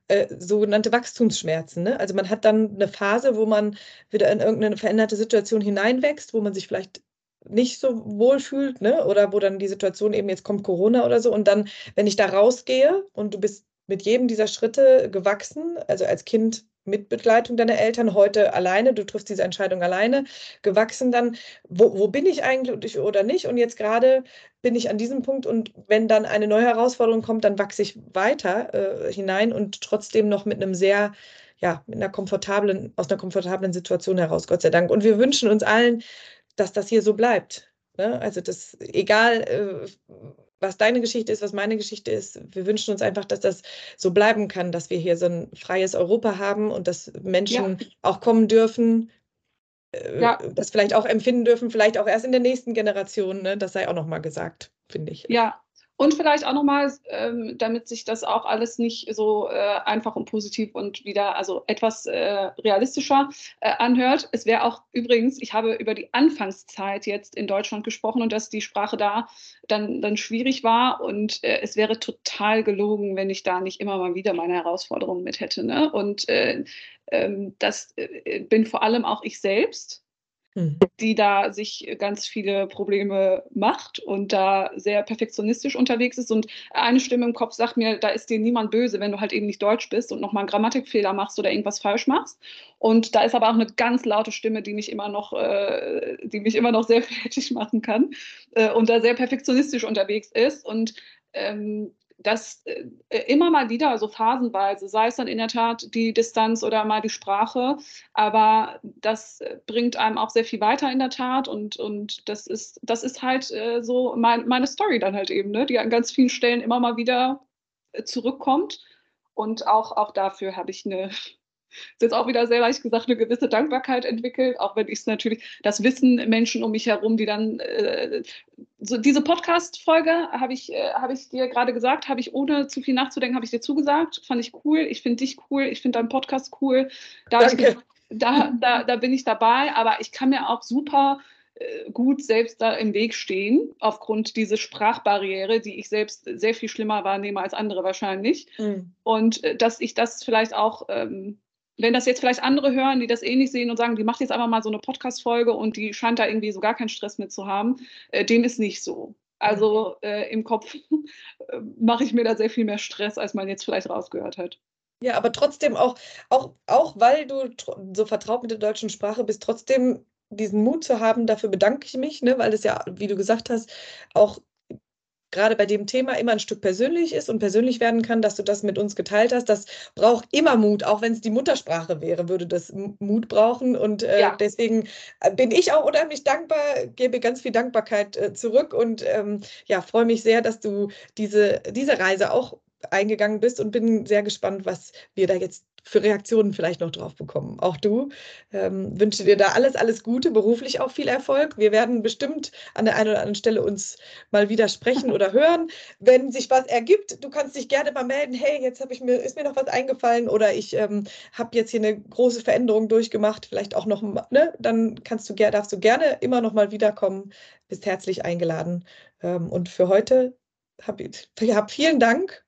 äh, sogenannte Wachstumsschmerzen. Ne? Also man hat dann eine Phase, wo man wieder in irgendeine veränderte Situation hineinwächst, wo man sich vielleicht nicht so wohl fühlt, ne? Oder wo dann die Situation eben jetzt kommt Corona oder so. Und dann, wenn ich da rausgehe und du bist mit jedem dieser Schritte gewachsen, also als Kind mit Begleitung deiner Eltern, heute alleine, du triffst diese Entscheidung alleine, gewachsen dann, wo, wo bin ich eigentlich oder nicht? Und jetzt gerade bin ich an diesem Punkt und wenn dann eine neue Herausforderung kommt, dann wachse ich weiter äh, hinein und trotzdem noch mit einem sehr, ja, mit einer komfortablen, aus einer komfortablen Situation heraus, Gott sei Dank. Und wir wünschen uns allen, dass das hier so bleibt. Ne? Also das, egal äh, was deine Geschichte ist, was meine Geschichte ist. Wir wünschen uns einfach, dass das so bleiben kann, dass wir hier so ein freies Europa haben und dass Menschen ja. auch kommen dürfen, äh, ja. das vielleicht auch empfinden dürfen, vielleicht auch erst in der nächsten Generation. Ne? Das sei auch nochmal gesagt, finde ich. Ja, und vielleicht auch nochmal, ähm, damit sich das auch alles nicht so äh, einfach und positiv und wieder, also etwas äh, realistischer äh, anhört. Es wäre auch übrigens, ich habe über die Anfangszeit jetzt in Deutschland gesprochen und dass die Sprache da dann, dann schwierig war. Und äh, es wäre total gelogen, wenn ich da nicht immer mal wieder meine Herausforderungen mit hätte. Ne? Und äh, ähm, das äh, bin vor allem auch ich selbst Mhm. die da sich ganz viele Probleme macht und da sehr perfektionistisch unterwegs ist. Und eine Stimme im Kopf sagt mir, da ist dir niemand böse, wenn du halt eben nicht Deutsch bist und nochmal einen Grammatikfehler machst oder irgendwas falsch machst. Und da ist aber auch eine ganz laute Stimme, die mich immer noch, äh, die mich immer noch sehr [laughs] fertig machen kann äh, und da sehr perfektionistisch unterwegs ist. Und ähm, das äh, immer mal wieder, so phasenweise, sei es dann in der Tat die Distanz oder mal die Sprache, aber das bringt einem auch sehr viel weiter in der Tat und, und das, ist, das ist halt äh, so mein, meine Story dann halt eben, ne, die an ganz vielen Stellen immer mal wieder äh, zurückkommt und auch, auch dafür habe ich eine ist jetzt auch wieder sehr leicht gesagt, eine gewisse Dankbarkeit entwickelt, auch wenn ich es natürlich, das wissen Menschen um mich herum, die dann, äh, so diese Podcast-Folge habe ich, äh, hab ich dir gerade gesagt, habe ich ohne zu viel nachzudenken, habe ich dir zugesagt, fand ich cool, ich finde dich cool, ich finde deinen Podcast cool. Da. Ich, da, da, da bin ich dabei, aber ich kann mir auch super äh, gut selbst da im Weg stehen, aufgrund dieser Sprachbarriere, die ich selbst sehr viel schlimmer wahrnehme als andere wahrscheinlich. Mhm. Und äh, dass ich das vielleicht auch ähm, wenn das jetzt vielleicht andere hören, die das ähnlich sehen und sagen, die macht jetzt einfach mal so eine Podcast-Folge und die scheint da irgendwie so gar keinen Stress mit zu haben, äh, dem ist nicht so. Also äh, im Kopf [laughs] äh, mache ich mir da sehr viel mehr Stress, als man jetzt vielleicht rausgehört hat. Ja, aber trotzdem auch, auch, auch weil du so vertraut mit der deutschen Sprache bist, trotzdem diesen Mut zu haben, dafür bedanke ich mich, ne, weil es ja, wie du gesagt hast, auch gerade bei dem Thema immer ein Stück persönlich ist und persönlich werden kann, dass du das mit uns geteilt hast. Das braucht immer Mut, auch wenn es die Muttersprache wäre, würde das Mut brauchen. Und äh, ja. deswegen äh, bin ich auch unheimlich dankbar, gebe ganz viel Dankbarkeit äh, zurück und ähm, ja, freue mich sehr, dass du diese, diese Reise auch eingegangen bist und bin sehr gespannt, was wir da jetzt für Reaktionen vielleicht noch drauf bekommen. Auch du ähm, wünsche dir da alles, alles Gute, beruflich auch viel Erfolg. Wir werden bestimmt an der einen oder anderen Stelle uns mal wieder sprechen oder hören. Wenn sich was ergibt, du kannst dich gerne mal melden. Hey, jetzt ich mir, ist mir noch was eingefallen oder ich ähm, habe jetzt hier eine große Veränderung durchgemacht, vielleicht auch noch, ne? Dann kannst du, darfst du gerne immer noch mal wiederkommen. Bist herzlich eingeladen. Ähm, und für heute hab, hab vielen Dank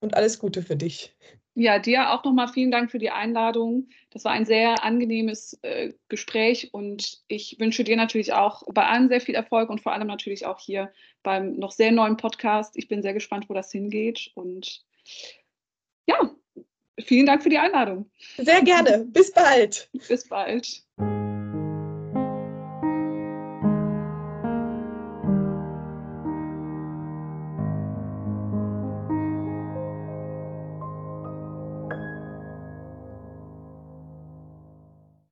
und alles Gute für dich. Ja, dir auch nochmal vielen Dank für die Einladung. Das war ein sehr angenehmes äh, Gespräch und ich wünsche dir natürlich auch bei allem sehr viel Erfolg und vor allem natürlich auch hier beim noch sehr neuen Podcast. Ich bin sehr gespannt, wo das hingeht und ja, vielen Dank für die Einladung. Sehr gerne. Bis bald. Bis bald.